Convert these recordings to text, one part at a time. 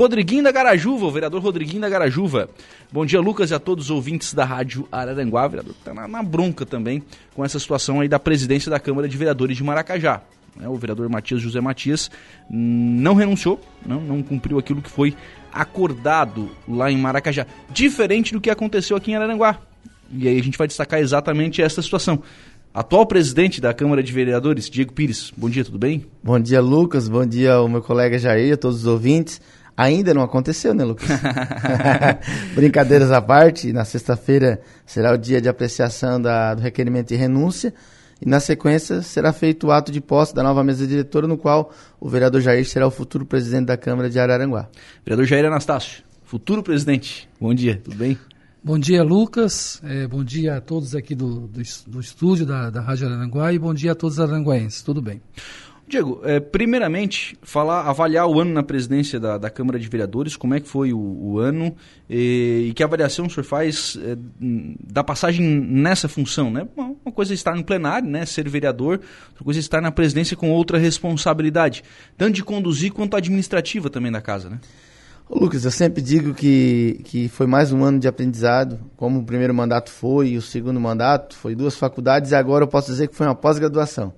Rodriguinho da Garajuva, o vereador Rodriguinho da Garajuva. Bom dia, Lucas, e a todos os ouvintes da Rádio Araranguá. O vereador está na, na, bronca também com essa situação aí da presidência da Câmara de Vereadores de Maracajá. É, o vereador Matias José Matias não renunciou, não, não cumpriu aquilo que foi acordado lá em Maracajá. Diferente do que aconteceu aqui em Araranguá. E aí a gente vai destacar exatamente essa situação. Atual presidente da Câmara de Vereadores, Diego Pires. Bom dia, tudo bem? Bom dia, Lucas. Bom dia ao meu colega Jair, a todos os ouvintes. Ainda não aconteceu, né, Lucas? Brincadeiras à parte, na sexta-feira será o dia de apreciação da, do requerimento de renúncia e na sequência será feito o ato de posse da nova mesa diretora, no qual o vereador Jair será o futuro presidente da Câmara de Araranguá. Vereador Jair Anastácio, futuro presidente. Bom dia, tudo bem? Bom dia, Lucas. É, bom dia a todos aqui do, do, do estúdio da, da Rádio Aranguá e bom dia a todos os aranguaenses. Tudo bem? Diego, é, primeiramente, falar, avaliar o ano na presidência da, da Câmara de Vereadores, como é que foi o, o ano e, e, que avaliação o senhor faz é, da passagem nessa função, né? Uma, uma, coisa é estar no plenário, né, ser vereador, outra coisa é estar na presidência com outra responsabilidade, tanto de conduzir quanto administrativa também da casa, né? Ô Lucas, eu sempre digo que, que foi mais um ano de aprendizado, como o primeiro mandato foi e o segundo mandato, foi duas faculdades e agora eu posso dizer que foi uma pós-graduação.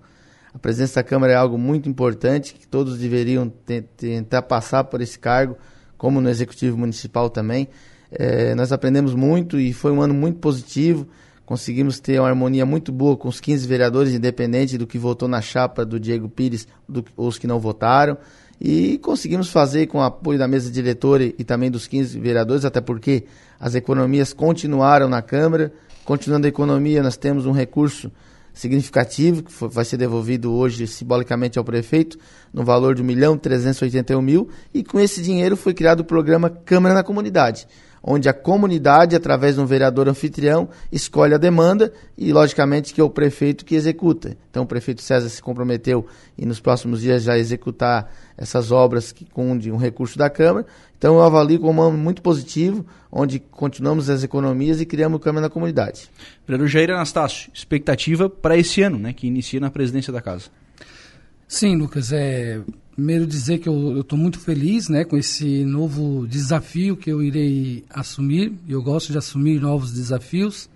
A presença da Câmara é algo muito importante, que todos deveriam tentar passar por esse cargo, como no Executivo Municipal também. É, nós aprendemos muito e foi um ano muito positivo. Conseguimos ter uma harmonia muito boa com os 15 vereadores, independente do que votou na chapa do Diego Pires do, ou os que não votaram. E conseguimos fazer com o apoio da mesa diretora e também dos 15 vereadores, até porque as economias continuaram na Câmara. Continuando a economia, nós temos um recurso significativo que foi, vai ser devolvido hoje simbolicamente ao prefeito, no valor de 1 milhão 381 mil, e com esse dinheiro foi criado o programa Câmara na Comunidade onde a comunidade, através de um vereador anfitrião, escolhe a demanda e, logicamente, que é o prefeito que executa. Então, o prefeito César se comprometeu e nos próximos dias já executar essas obras que, com um recurso da Câmara. Então, eu avalio como um ano muito positivo, onde continuamos as economias e criamos o Câmara na comunidade. Vereador Jair Anastácio, expectativa para esse ano, né, que inicia na presidência da casa. Sim, Lucas, é, Primeiro dizer que eu estou muito feliz né, com esse novo desafio que eu irei assumir. Eu gosto de assumir novos desafios.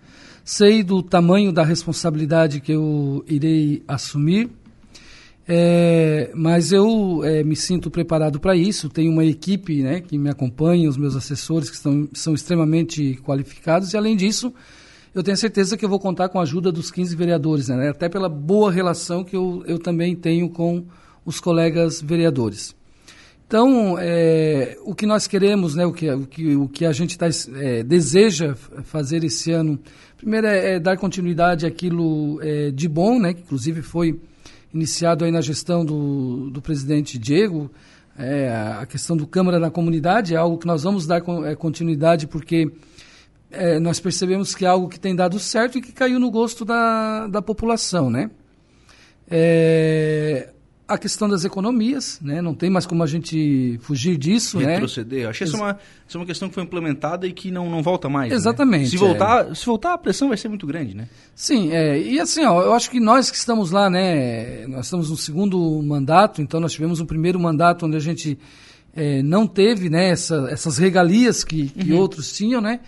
Sei do tamanho da responsabilidade que eu irei assumir, é, mas eu é, me sinto preparado para isso. Tenho uma equipe né, que me acompanha, os meus assessores que estão, são extremamente qualificados e, além disso, eu tenho certeza que eu vou contar com a ajuda dos 15 vereadores, né, até pela boa relação que eu, eu também tenho com os colegas vereadores. Então, é, o que nós queremos, né, o, que, o, que, o que a gente tá, é, deseja fazer esse ano, primeiro é, é dar continuidade àquilo é, de bom, né, que inclusive foi iniciado aí na gestão do, do presidente Diego, é, a questão do Câmara na Comunidade, é algo que nós vamos dar é, continuidade porque nós percebemos que é algo que tem dado certo e que caiu no gosto da, da população, né. É, a questão das economias, né? não tem mais como a gente fugir disso. Né? Retroceder. Né? Que essa é, uma, é uma questão que foi implementada e que não, não volta mais. Né? Exatamente. Né? Se, voltar, é. se voltar, a pressão vai ser muito grande, né? Sim, é, e assim, ó, eu acho que nós que estamos lá, né, nós estamos no segundo mandato, então nós tivemos um primeiro mandato onde a gente é, não teve né, essa, essas regalias que, que uhum. outros tinham, né?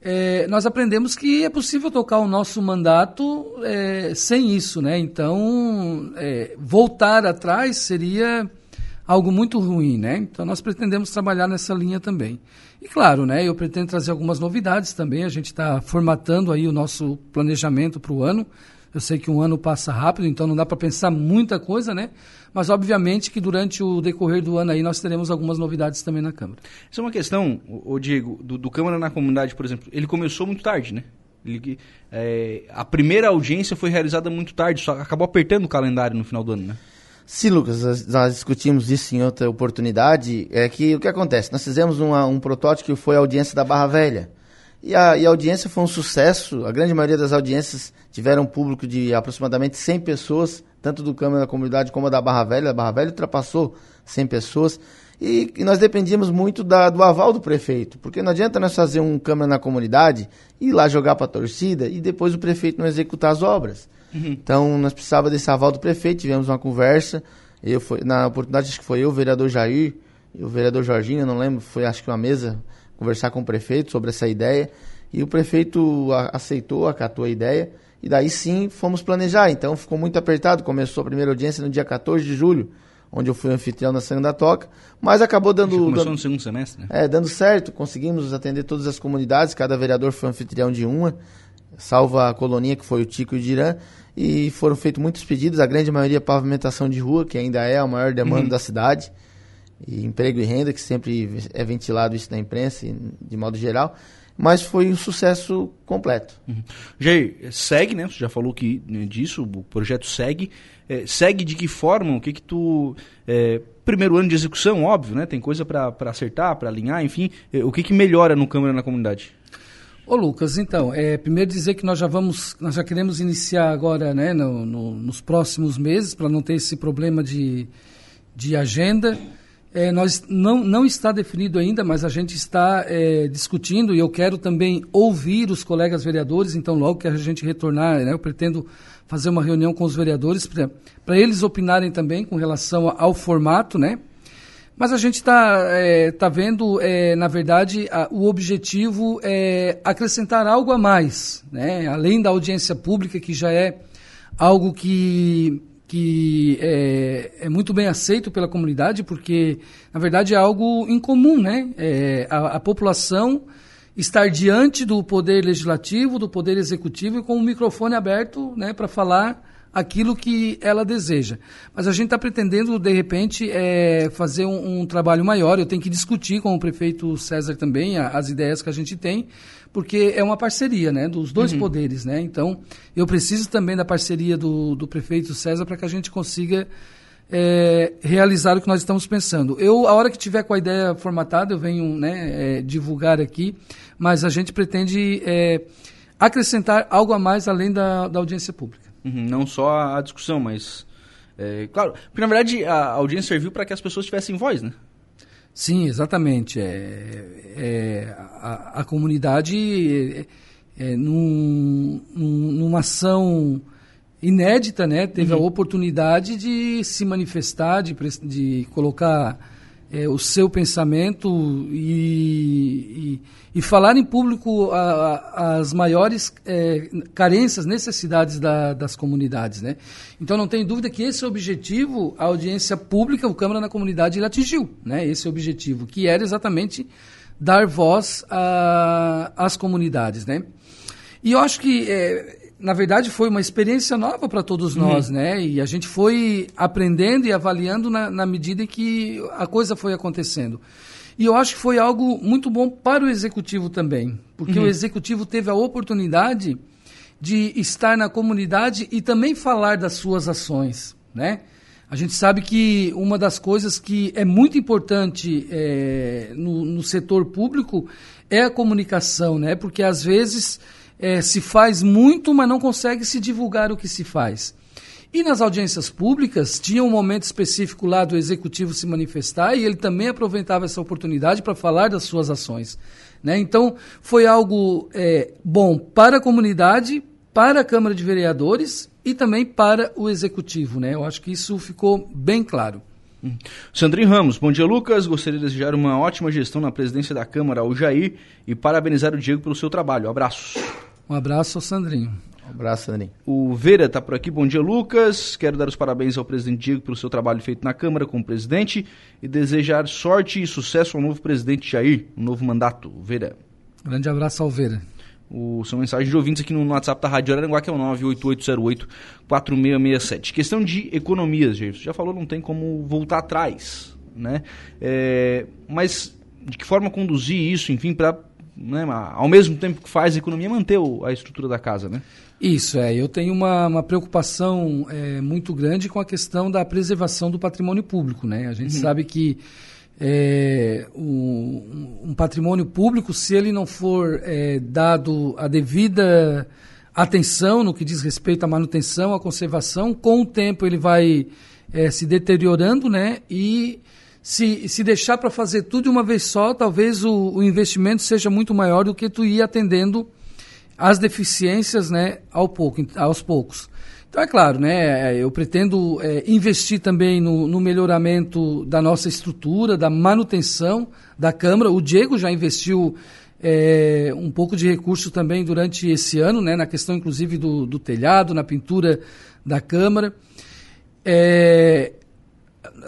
É, nós aprendemos que é possível tocar o nosso mandato é, sem isso, né? Então, é, voltar atrás seria algo muito ruim, né? Então, nós pretendemos trabalhar nessa linha também. E claro, né? Eu pretendo trazer algumas novidades também. A gente está formatando aí o nosso planejamento para o ano. Eu sei que um ano passa rápido, então não dá para pensar muita coisa, né? Mas obviamente que durante o decorrer do ano aí nós teremos algumas novidades também na Câmara. Isso é uma questão, o Diego, do, do Câmara na Comunidade, por exemplo. Ele começou muito tarde, né? Ele, é, a primeira audiência foi realizada muito tarde, só acabou apertando o calendário no final do ano, né? Sim, Lucas, nós discutimos isso em outra oportunidade. É que o que acontece? Nós fizemos uma, um protótipo que foi a audiência da Barra Velha. E a, e a audiência foi um sucesso. A grande maioria das audiências tiveram um público de aproximadamente 100 pessoas, tanto do Câmara da Comunidade como da Barra Velha. A Barra Velha ultrapassou 100 pessoas. E, e nós dependíamos muito da, do aval do prefeito, porque não adianta nós fazer um Câmara na Comunidade, ir lá jogar para a torcida e depois o prefeito não executar as obras. Uhum. Então nós precisávamos desse aval do prefeito, tivemos uma conversa. Eu foi, na oportunidade, acho que foi eu, o vereador Jair, e o vereador Jorginho, eu não lembro, foi acho que uma mesa conversar com o prefeito sobre essa ideia, e o prefeito a, aceitou, acatou a ideia, e daí sim fomos planejar. Então ficou muito apertado, começou a primeira audiência no dia 14 de julho, onde eu fui anfitrião na Segunda Toca, mas acabou dando... começou dando, no segundo semestre, né? É, dando certo, conseguimos atender todas as comunidades, cada vereador foi anfitrião de uma, salva a colonia que foi o Tico e o Dirã, e foram feitos muitos pedidos, a grande maioria pavimentação de rua, que ainda é a maior demanda uhum. da cidade, e emprego e renda, que sempre é ventilado isso na imprensa, de modo geral, mas foi um sucesso completo. Uhum. Jair, segue, né? Você já falou que né, disso, o projeto segue. É, segue de que forma? O que que tu... É, primeiro ano de execução, óbvio, né? Tem coisa para acertar, para alinhar, enfim. É, o que que melhora no Câmara na comunidade? Ô Lucas, então, é, primeiro dizer que nós já vamos, nós já queremos iniciar agora, né, no, no, nos próximos meses, para não ter esse problema de, de agenda. É, nós não, não está definido ainda, mas a gente está é, discutindo e eu quero também ouvir os colegas vereadores. Então, logo que a gente retornar, né, eu pretendo fazer uma reunião com os vereadores para eles opinarem também com relação ao formato, né? Mas a gente está é, tá vendo, é, na verdade, a, o objetivo é acrescentar algo a mais, né? além da audiência pública, que já é algo que, que é, é muito bem aceito pela comunidade, porque, na verdade, é algo incomum. Né? É, a, a população estar diante do poder legislativo, do poder executivo e com o microfone aberto né, para falar aquilo que ela deseja. Mas a gente está pretendendo, de repente, é, fazer um, um, trabalho maior. Eu tenho que discutir com o prefeito César também a, as ideias que a gente tem, porque é uma parceria né, dos dois uhum. poderes. Né? Então, eu preciso também da parceria do, do prefeito César para que a gente consiga é, realizar o que nós estamos pensando. Eu, a hora que tiver com a ideia formatada, eu venho né, é, divulgar aqui, mas a gente pretende é, acrescentar algo a mais além da, da audiência pública. Uhum, não só a discussão, mas. É, claro, porque na verdade a audiência serviu para que as pessoas tivessem voz, né? Sim, exatamente. É, é a, a, comunidade, é, é num, numa ação inédita, né, teve uhum. a oportunidade de se manifestar, de, de colocar é, o seu pensamento e, e, e, falar em público a, a, as maiores é, carências, necessidades da, das comunidades. Né? Então não tem dúvida que esse objetivo, a audiência pública, o Câmara na Comunidade, ele atingiu né? esse objetivo, que era exatamente dar voz às comunidades. Né? E eu acho que é, na verdade, foi uma experiência nova para todos uhum. nós, né? E a gente foi aprendendo e avaliando na, na, medida em que a coisa foi acontecendo. E eu acho que foi algo muito bom para o executivo também, porque uhum. o executivo teve a oportunidade de estar na comunidade e também falar das suas ações, né? A gente sabe que uma das coisas que é muito importante é, no, no setor público é a comunicação, né? Porque às vezes é, se faz muito, mas não consegue se divulgar o que se faz. E nas audiências públicas, tinha um momento específico lá do executivo se manifestar e ele também aproveitava essa oportunidade para falar das suas ações. Né? Então, foi algo é, bom para a comunidade, para a Câmara de Vereadores e também para o executivo. Né? Eu acho que isso ficou bem claro. Sandrinho Ramos, bom dia Lucas. Gostaria de desejar uma ótima gestão na presidência da Câmara ao Jair e parabenizar o Diego pelo seu trabalho. Abraços. Um abraço ao Sandrinho. Um abraço, Sandrinho. O Vera está por aqui. Bom dia, Lucas. Quero dar os parabéns ao presidente Diego pelo seu trabalho feito na Câmara como presidente e desejar sorte e sucesso ao novo presidente Jair, no novo mandato. Vera. Grande abraço ao Vera. O, são mensagens de ouvintes aqui no, WhatsApp da Rádio Araranguá, que é o 98808-4667. Questão de economias, Jair. Você já falou, não tem como voltar atrás, né? É, mas de que forma conduzir isso, enfim, para né, ao mesmo tempo que faz a economia, manter a estrutura da casa, né? Isso, é. Eu tenho uma, uma preocupação é, muito grande com a questão da preservação do patrimônio público, né? A gente uhum. sabe que é, um, um, patrimônio público, se ele não for é, dado a devida atenção no que diz respeito à manutenção, à conservação, com o tempo ele vai é, se deteriorando, né? E se, se deixar para fazer tudo de uma vez só, talvez o, o, investimento seja muito maior do que tu ir atendendo as deficiências né, ao pouco, aos poucos. Então, é claro, né, eu pretendo é, investir também no, no, melhoramento da nossa estrutura, da manutenção da Câmara. O Diego já investiu é, um pouco de recurso também durante esse ano, né, na questão inclusive do, do telhado, na pintura da Câmara. É,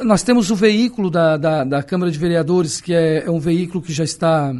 nós temos o veículo da, da, da, Câmara de Vereadores, que é, é um veículo que já está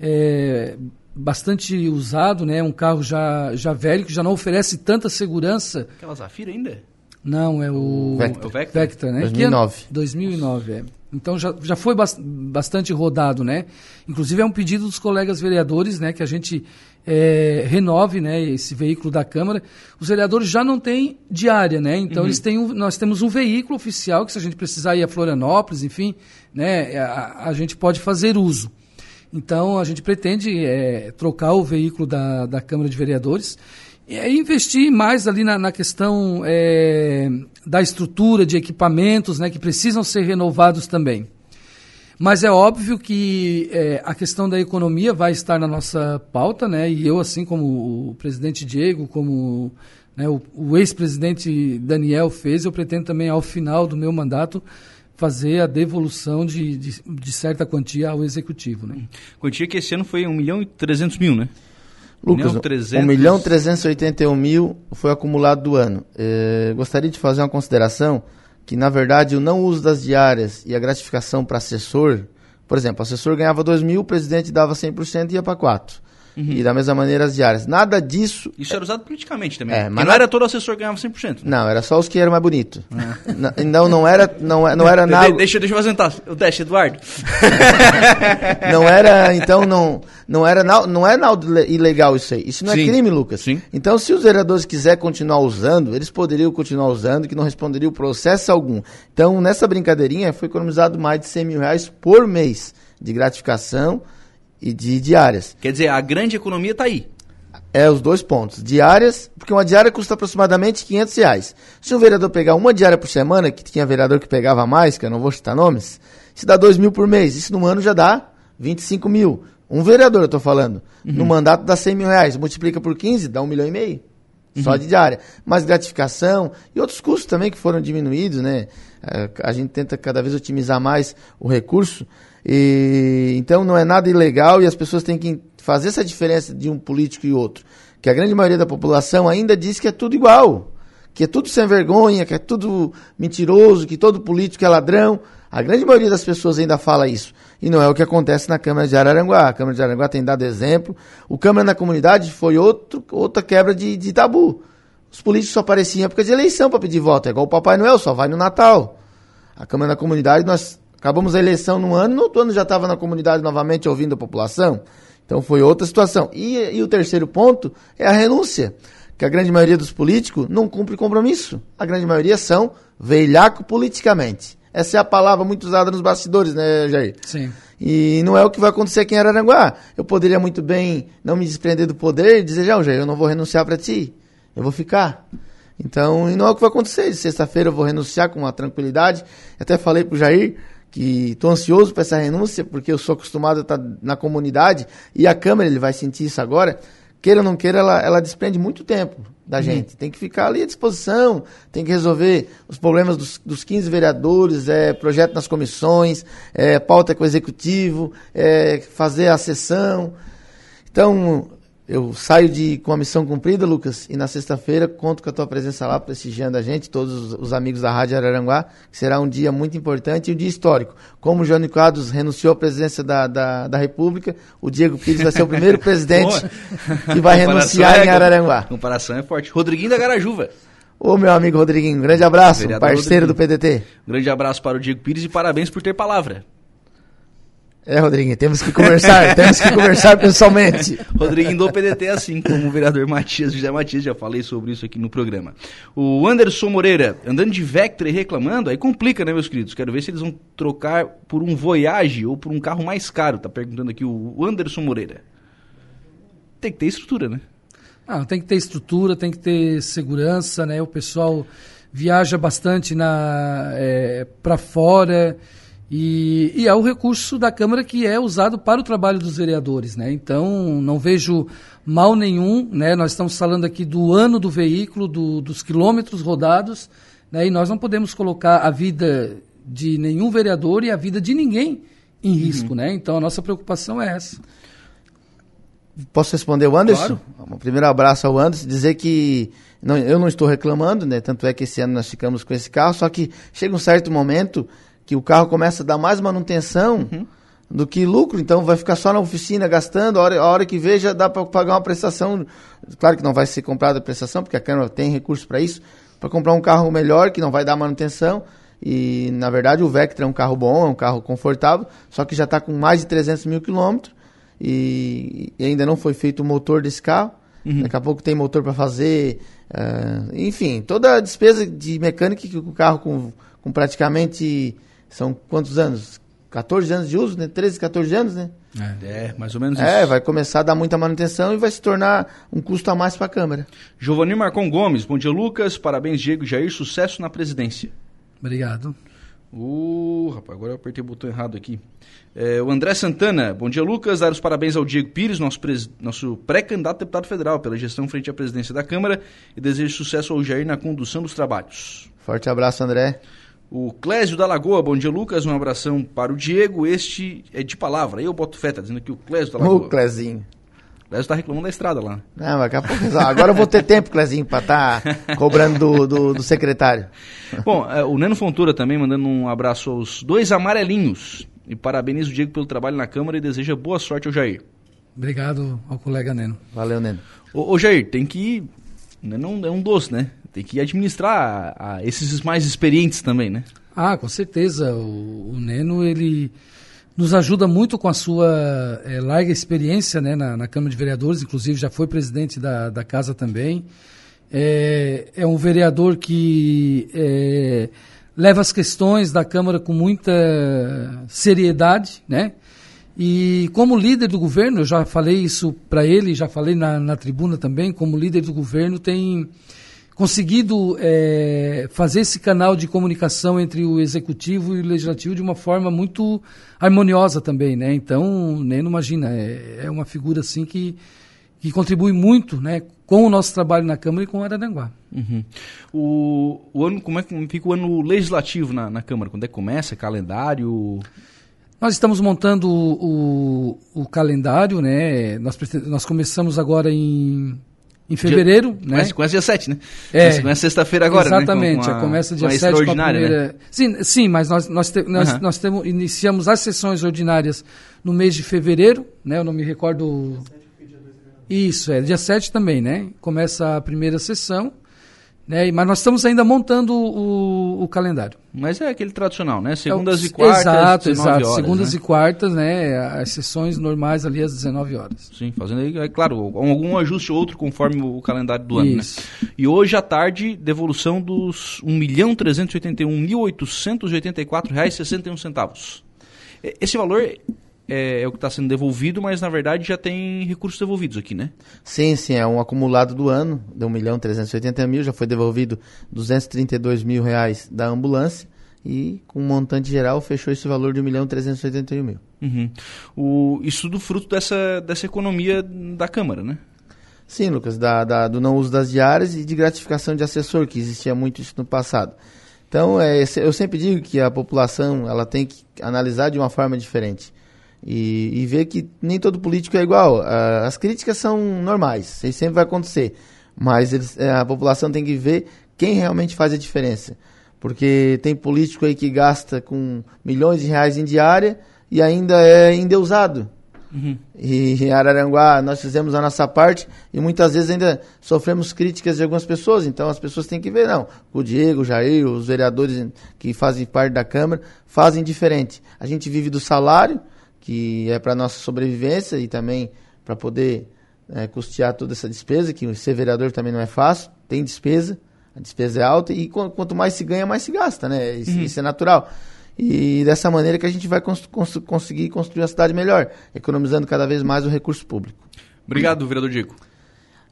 é, bastante usado, né? Um carro já, já velho, que já não oferece tanta segurança. Aquela Zafira ainda? Não, é o Vectra, o Vectra, Vectra né? 2009. Que é 2009, é. Então já, já foi bastante rodado, né? Inclusive é um pedido dos colegas vereadores, né? Que a gente é, renove, né? Esse veículo da Câmara. Os vereadores já não têm diária, né? Então uhum. eles têm um, nós temos um veículo oficial que se a gente precisar ir a Florianópolis, enfim, né? A, a gente pode fazer uso. Então, a gente pretende é, trocar o veículo da, da Câmara de Vereadores e investir mais ali na, na questão é, da estrutura de equipamentos né, que precisam ser renovados também. Mas é óbvio que é, a questão da economia vai estar na nossa pauta, né? E eu, assim como o presidente Diego, como né, o, o ex-presidente Daniel fez, eu pretendo também, ao final do meu mandato, fazer a devolução de, de, de, certa quantia ao executivo. Né? Quantia que esse ano foi 1 milhão e 300 mil, né? Lucas, 1 milhão e 381 mil foi acumulado do ano. É, gostaria de fazer uma consideração que, na verdade, o não uso das diárias e a gratificação para assessor, por exemplo, o assessor ganhava 2 mil, o presidente dava 100% e ia para 4. Uhum. E da mesma maneira as diárias. Nada disso. Isso era usado politicamente também. É, mas não era todo assessor que ganhava 100%. Né? Não, era só os que eram mais bonitos. Ah. Então não era, não, não era nada. Deixa, deixa eu fazer o teste, Eduardo. não era, então não, não era não é nada ilegal isso aí. Isso não é Sim. é crime, Lucas. Sim. Então se os vereadores quiserem continuar usando, eles poderiam continuar usando, que não responderiam processo algum. Então nessa brincadeirinha foi economizado mais de 100 mil reais por mês de gratificação e de diárias. Quer dizer, a grande economia está aí. É, os dois pontos. Diárias, porque uma diária custa aproximadamente 500 reais. Se um vereador pegar uma diária por semana, que tinha vereador que pegava mais, que eu não vou citar nomes, se dá 2 mil por mês. Isso no ano já dá 25 mil. Um vereador, eu estou falando. Uhum. No mandato dá 100 mil reais. Multiplica por 15, dá um milhão e meio. Uhum. Só de diária. Mas gratificação e outros custos também que foram diminuídos, né? É, a gente tenta cada vez otimizar mais o recurso. E, então não é nada ilegal e as pessoas têm que fazer essa diferença de um político e outro. Que a grande maioria da população ainda diz que é tudo igual, que é tudo sem vergonha, que é tudo mentiroso, que todo político é ladrão. A grande maioria das pessoas ainda fala isso. E não é o que acontece na Câmara de Araranguá. A Câmara de Araranguá tem dado exemplo. O Câmara na Comunidade foi outro, outra quebra de, de tabu. Os políticos só apareciam em época de eleição para pedir voto. É igual o Papai Noel, só vai no Natal. A Câmara da Comunidade, nós Acabamos a eleição no ano, no outro ano já estava na comunidade novamente ouvindo a população. Então foi outra situação. E, e, o terceiro ponto é a renúncia, que a grande maioria dos políticos não cumpre compromisso. A grande maioria são velhaco politicamente. Essa é a palavra muito usada nos bastidores, né, Jair? Sim. E não é o que vai acontecer aqui em Araranguá. Eu poderia muito bem não me desprender do poder e dizer, já, Jair, eu não vou renunciar para ti. Eu vou ficar. Então, e não é o que vai acontecer. Sexta-feira eu vou renunciar com uma tranquilidade. Até falei pro Jair, que estou ansioso para essa renúncia, porque eu sou acostumado a estar na comunidade e a Câmara ele vai sentir isso agora. Queira ou não queira, ela, ela desprende muito tempo da uhum. gente. Tem que ficar ali à disposição, tem que resolver os problemas dos, dos 15 vereadores, é, projeto nas comissões, é, pauta com o executivo, é, fazer a sessão. Então, eu saio de, com a missão cumprida, Lucas, e na sexta-feira conto com a tua presença lá, prestigiando a gente, todos os, amigos da Rádio Araranguá, que será um dia muito importante e um dia histórico. Como o Jânio Quadros renunciou à presidência da, da, da República, o Diego Pires vai ser o primeiro presidente que vai renunciar é, em Araranguá. Comparação é forte. Rodriguinho da Garajuva. Ô, meu amigo Rodriguinho, um grande abraço, Vereador parceiro Rodriguinho. do PDT. Grande abraço para o Diego Pires e parabéns por ter palavra. É, Rodriguinho, temos que conversar, temos que conversar pessoalmente. Rodriguinho do PDT, assim como o vereador Matias, José Matias, já falei sobre isso aqui no programa. O Anderson Moreira, andando de Vectra e reclamando, aí complica, né, meus queridos? Quero ver se eles vão trocar por um Voyage ou por um carro mais caro, tá perguntando aqui o Anderson Moreira. Tem que ter estrutura, né? Ah, tem que ter estrutura, tem que ter segurança, né? O pessoal viaja bastante na é, para fora E, e, é o recurso da Câmara que é usado para o trabalho dos vereadores, né? Então, não vejo mal nenhum, né? Nós estamos falando aqui do ano do veículo, do, dos quilômetros rodados, né? E nós não podemos colocar a vida de nenhum vereador e a vida de ninguém em risco, uhum. né? Então, a nossa preocupação é essa. Posso responder o Anderson? Claro. Um primeiro abraço ao Anderson, dizer que não, eu não estou reclamando, né? Tanto é que esse ano nós ficamos com esse carro, só que chega um certo momento que o carro começa a dar mais manutenção uhum. do que lucro, então vai ficar só na oficina gastando, a hora, a hora que veja dá para pagar uma prestação, claro que não vai ser comprada a prestação, porque a Câmara tem recurso para isso, para comprar um carro melhor, que não vai dar manutenção, e na verdade o Vectra é um carro bom, é um carro confortável, só que já está com mais de 300 mil quilômetros, e, e, ainda não foi feito o motor desse carro, uhum. daqui a pouco tem motor para fazer, uh, enfim, toda a despesa de mecânica que o carro com, com praticamente são quantos anos? 14 anos de uso, né? 13, 14 anos, né? É, é mais ou menos é, isso. É, vai começar a dar muita manutenção e vai se tornar um custo a mais para a Câmara. Giovanni Marcon Gomes, bom dia, Lucas. Parabéns, Diego Jair. Sucesso na presidência. Obrigado. Uh, rapaz, agora eu apertei o botão errado aqui. É, o André Santana, bom dia, Lucas. Dar os parabéns ao Diego Pires, nosso, pres... nosso pré-candidato a deputado federal, pela gestão frente à presidência da Câmara e desejo sucesso ao Jair na condução dos trabalhos. Forte abraço, André. O Clésio da Lagoa, bom dia, Lucas. Um abração para o Diego. Este é de palavra. Eu boto fé, tá dizendo que o Clésio da Lagoa. O Clézinho. O Clésio tá reclamando da estrada lá. Não, daqui a pouco. Agora eu vou ter tempo, Clézinho, para estar tá cobrando do, do, do, secretário. Bom, é, o Neno Fontoura também mandando um abraço aos dois amarelinhos. E parabeniza o Diego pelo trabalho na Câmara e deseja boa sorte ao Jair. Obrigado ao colega Neno. Valeu, Neno. Ô, ô Jair, tem que. Não é um doce, né? Tem que administrar a, a esses mais experientes também, né? Ah, com certeza. O, o Neno, ele nos ajuda muito com a sua é, larga experiência né, na, na, Câmara de Vereadores, inclusive já foi presidente da, da casa também. É, é um vereador que é, leva as questões da Câmara com muita seriedade, né? E como líder do governo, eu já falei isso para ele, já falei na, na tribuna também, como líder do governo, tem conseguido é, fazer esse canal de comunicação entre o executivo e o legislativo de uma forma muito harmoniosa também, né? Então, nem não imagina, é, é, uma figura assim que, que contribui muito, né, com o nosso trabalho na Câmara e com o Araranguá. Uhum. O, o ano, como é que fica o ano legislativo na, na Câmara? Quando é que começa? Calendário? Nós estamos montando o, o, o calendário, né? Nós, nós começamos agora em em fevereiro, dia, né? Começa, começa dia 7, né? É. Começa sexta-feira agora, Exatamente, né? Exatamente, começa dia 7 com a primeira... Né? Sim, sim, mas nós, nós, te, nós, uhum. nós temos, iniciamos as sessões ordinárias no mês de fevereiro, né? Eu não me recordo... Isso, é, dia 7 também, né? Começa a primeira sessão, né? Mas nós estamos ainda montando o, o calendário. Mas é aquele tradicional, né? Segundas é, e quartas, exato, exato. Horas, Segundas né? e quartas, né? As sessões normais ali às 19 horas. Sim, fazendo aí, é claro, algum ajuste ou outro conforme o calendário do ano, né? E hoje à tarde, devolução dos R$ 1.381.884,61. Esse valor é, é o que está sendo devolvido, mas na verdade já tem recursos devolvidos aqui, né? Sim, sim, é um acumulado do ano, de 1 milhão 380 mil, já foi devolvido 232 mil reais da ambulância e com um montante geral fechou esse valor de 1 milhão 381 mil. Uhum. O, isso tudo fruto dessa, dessa economia da Câmara, né? Sim, Lucas, da, da, do não uso das diárias e de gratificação de assessor, que existia muito isso no passado. Então, é, eu sempre digo que a população ela tem que analisar de uma forma diferente e, e ver que nem todo político é igual. Uh, as críticas são normais, isso sempre vai acontecer, mas eles, é, a população tem que ver quem realmente faz a diferença. Porque tem político aí que gasta com milhões de reais em diária e ainda é endeusado. Uhum. E em Araranguá nós fizemos a nossa parte e muitas vezes ainda sofremos críticas de algumas pessoas. Então as pessoas têm que ver, não. O Diego, o Jair, os vereadores que fazem parte da Câmara fazem diferente. A gente vive do salário, que é para nossa sobrevivência e também para poder é, custear toda essa despesa, que ser vereador também não é fácil, tem despesa, a despesa é alta e quanto mais se ganha, mais se gasta, né? Isso, uhum. isso é natural. E dessa maneira que a gente vai cons cons conseguir construir uma cidade melhor, economizando cada vez mais o recurso público. Obrigado, vereador Diego.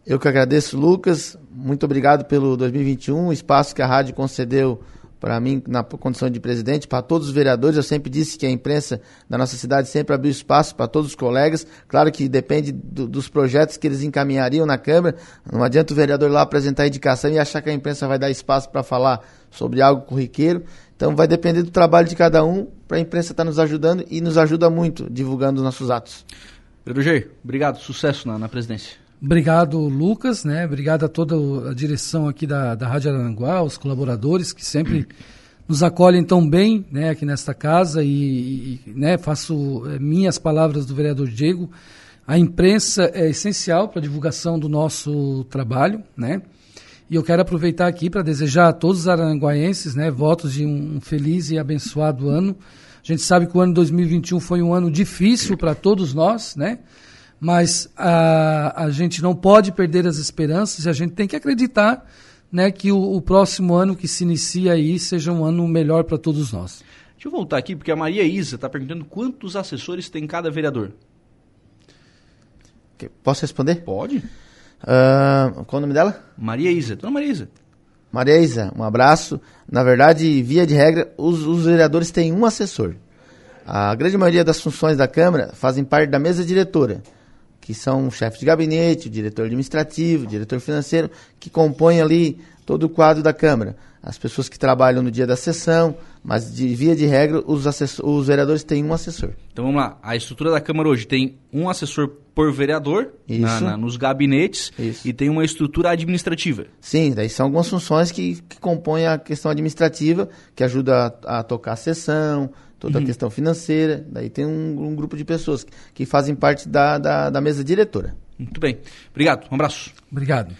Eu que agradeço, Lucas. Muito obrigado pelo 2021, o espaço que a rádio concedeu para mim, na condição de presidente, para todos os vereadores. Eu sempre disse que a imprensa da nossa cidade sempre abriu espaço para todos os colegas. Claro que depende do, dos projetos que eles encaminhariam na Câmara. Não adianta o vereador lá apresentar a indicação e achar que a imprensa vai dar espaço para falar sobre algo corriqueiro. Então vai depender do trabalho de cada um para a imprensa estar tá nos ajudando e nos ajuda muito divulgando os nossos atos. Vereador Jair, obrigado, sucesso na, na presidência. Obrigado, Lucas, né? Obrigado a toda a direção aqui da, da Rádio Aranguá, os colaboradores que sempre nos acolhem tão bem, né, aqui nesta casa e, e né, faço é, minhas palavras do vereador Diego. A imprensa é essencial para a divulgação do nosso trabalho, né? E eu quero aproveitar aqui para desejar a todos os aranguaenses, né, votos de um feliz e abençoado ano. A gente sabe que o ano 2021 foi um ano difícil para todos nós, né? Mas a, a gente não pode perder as esperanças e a gente tem que acreditar né, que o, o próximo ano que se inicia aí seja um ano melhor para todos nós. Deixa eu voltar aqui, porque a Maria Isa está perguntando quantos assessores tem cada vereador. Posso responder? Pode. Uh, qual é o nome dela? Maria Isa. Dona Maria Isa. Maria Isa, um abraço. Na verdade, via de regra, os, os vereadores têm um assessor. A grande maioria das funções da Câmara fazem parte da mesa diretora que são o chefe de gabinete, o diretor administrativo, o diretor financeiro, que compõem ali todo o quadro da Câmara. As pessoas que trabalham no dia da sessão, mas de via de regra, os, assessor, os vereadores têm um assessor. Então vamos lá. A estrutura da Câmara hoje tem um assessor por vereador na, na, nos gabinetes Isso. e tem uma estrutura administrativa. Sim, daí são algumas funções que, que compõem a questão administrativa, que ajuda a, a tocar a sessão, toda uhum. a questão financeira. Daí tem um, um grupo de pessoas que, que fazem parte da, da, da, mesa diretora. Muito bem. Obrigado. Um abraço. Obrigado.